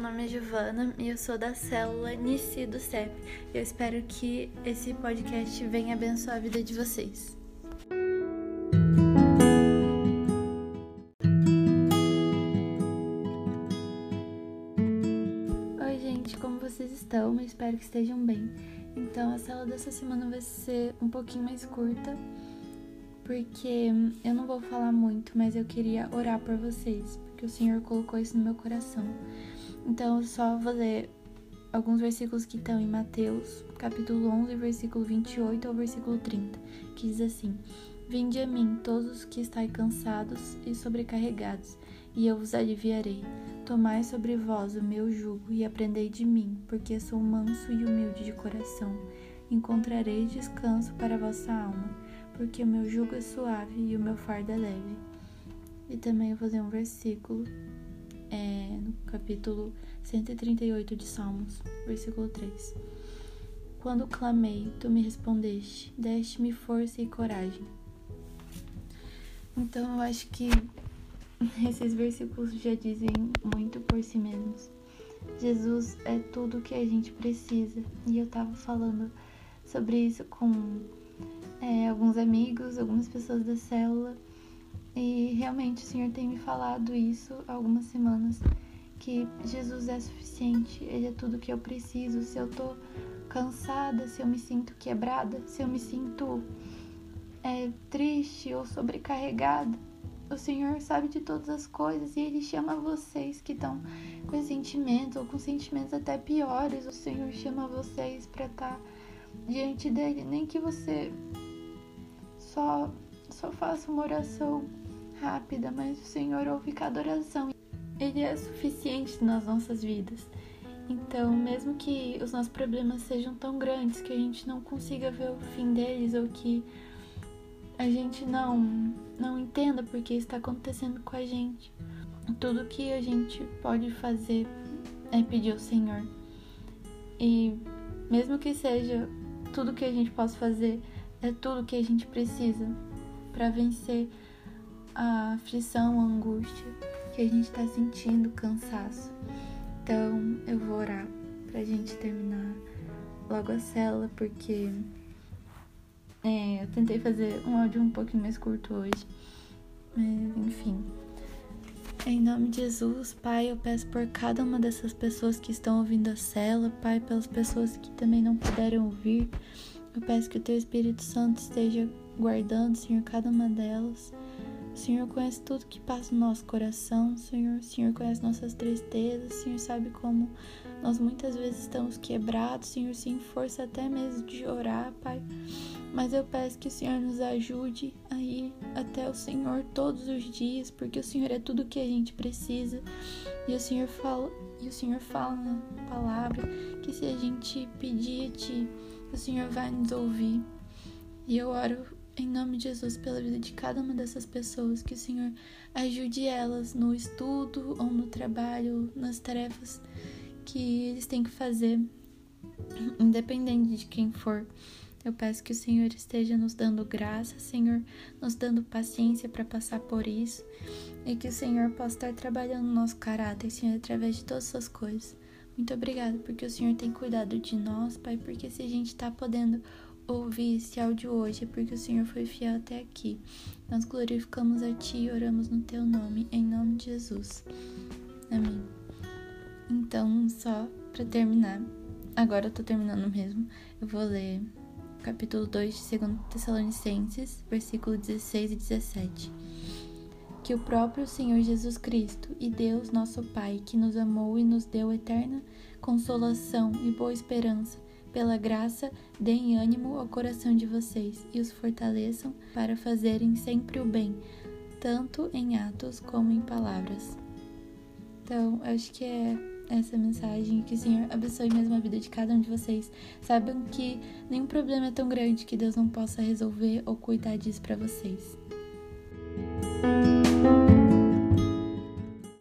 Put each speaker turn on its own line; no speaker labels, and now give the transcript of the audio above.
Meu nome é Giovana e eu sou da célula Nici do CEP. Eu espero que esse podcast venha abençoar a vida de vocês. Oi, gente, como vocês estão? Eu espero que estejam bem. Então, a célula dessa semana vai ser um pouquinho mais curta, porque eu não vou falar muito, mas eu queria orar por vocês, porque o Senhor colocou isso no meu coração. Então, só vou ler alguns versículos que estão em Mateus, capítulo 11, versículo 28 ao versículo 30, que diz assim: Vinde a mim, todos os que estáis cansados e sobrecarregados, e eu vos aliviarei. Tomai sobre vós o meu jugo e aprendei de mim, porque sou manso e humilde de coração. Encontrareis descanso para vossa alma, porque o meu jugo é suave e o meu fardo é leve. E também vou ler um versículo é, capítulo 138 de Salmos, versículo 3. Quando clamei, tu me respondeste, deste-me força e coragem. Então eu acho que esses versículos já dizem muito por si mesmos. Jesus é tudo o que a gente precisa. E eu tava falando sobre isso com é, alguns amigos, algumas pessoas da célula. E realmente o Senhor tem me falado isso algumas semanas. Que Jesus é suficiente, Ele é tudo que eu preciso. Se eu tô cansada, se eu me sinto quebrada, se eu me sinto é, triste ou sobrecarregada, o Senhor sabe de todas as coisas e Ele chama vocês que estão com sentimentos ou com sentimentos até piores. O Senhor chama vocês para estar tá diante dele. Nem que você só, só faça uma oração rápida, mas o Senhor ouve cada oração. Ele é suficiente nas nossas vidas. Então, mesmo que os nossos problemas sejam tão grandes que a gente não consiga ver o fim deles ou que a gente não não entenda porque está acontecendo com a gente. Tudo que a gente pode fazer é pedir ao Senhor. E mesmo que seja tudo que a gente possa fazer, é tudo que a gente precisa para vencer a aflição, a angústia que a gente está sentindo, cansaço. Então eu vou orar pra gente terminar logo a cela, porque é, eu tentei fazer um áudio um pouquinho mais curto hoje. Mas, enfim. Em nome de Jesus, Pai, eu peço por cada uma dessas pessoas que estão ouvindo a cela, Pai, pelas pessoas que também não puderam ouvir. Eu peço que o Teu Espírito Santo esteja guardando, Senhor, cada uma delas. Senhor conhece tudo que passa no nosso coração, Senhor. Senhor conhece nossas tristezas, Senhor sabe como nós muitas vezes estamos quebrados, Senhor, sem força até mesmo de orar, Pai. Mas eu peço que o Senhor nos ajude a ir até o Senhor todos os dias, porque o Senhor é tudo que a gente precisa. E o Senhor fala, e o Senhor fala na palavra que se a gente pedir a Ti, o Senhor vai nos ouvir. E eu oro em nome de Jesus pela vida de cada uma dessas pessoas, que o Senhor ajude elas no estudo ou no trabalho, nas tarefas que eles têm que fazer, independente de quem for. Eu peço que o Senhor esteja nos dando graça, Senhor, nos dando paciência para passar por isso e que o Senhor possa estar trabalhando no nosso caráter, Senhor, através de todas essas coisas. Muito obrigada porque o Senhor tem cuidado de nós, Pai, porque se a gente está podendo ouvir esse áudio hoje é porque o Senhor foi fiel até aqui. Nós glorificamos a Ti e oramos no Teu nome, em nome de Jesus. Amém. Então, só para terminar, agora eu tô terminando mesmo, eu vou ler capítulo 2 de 2 Tessalonicenses, versículo 16 e 17. Que o próprio Senhor Jesus Cristo e Deus, nosso Pai, que nos amou e nos deu eterna consolação e boa esperança, pela graça, deem ânimo ao coração de vocês e os fortaleçam para fazerem sempre o bem, tanto em atos como em palavras. Então, acho que é essa mensagem. Que o Senhor abençoe mesmo a vida de cada um de vocês. Saibam que nenhum problema é tão grande que Deus não possa resolver ou cuidar disso para vocês.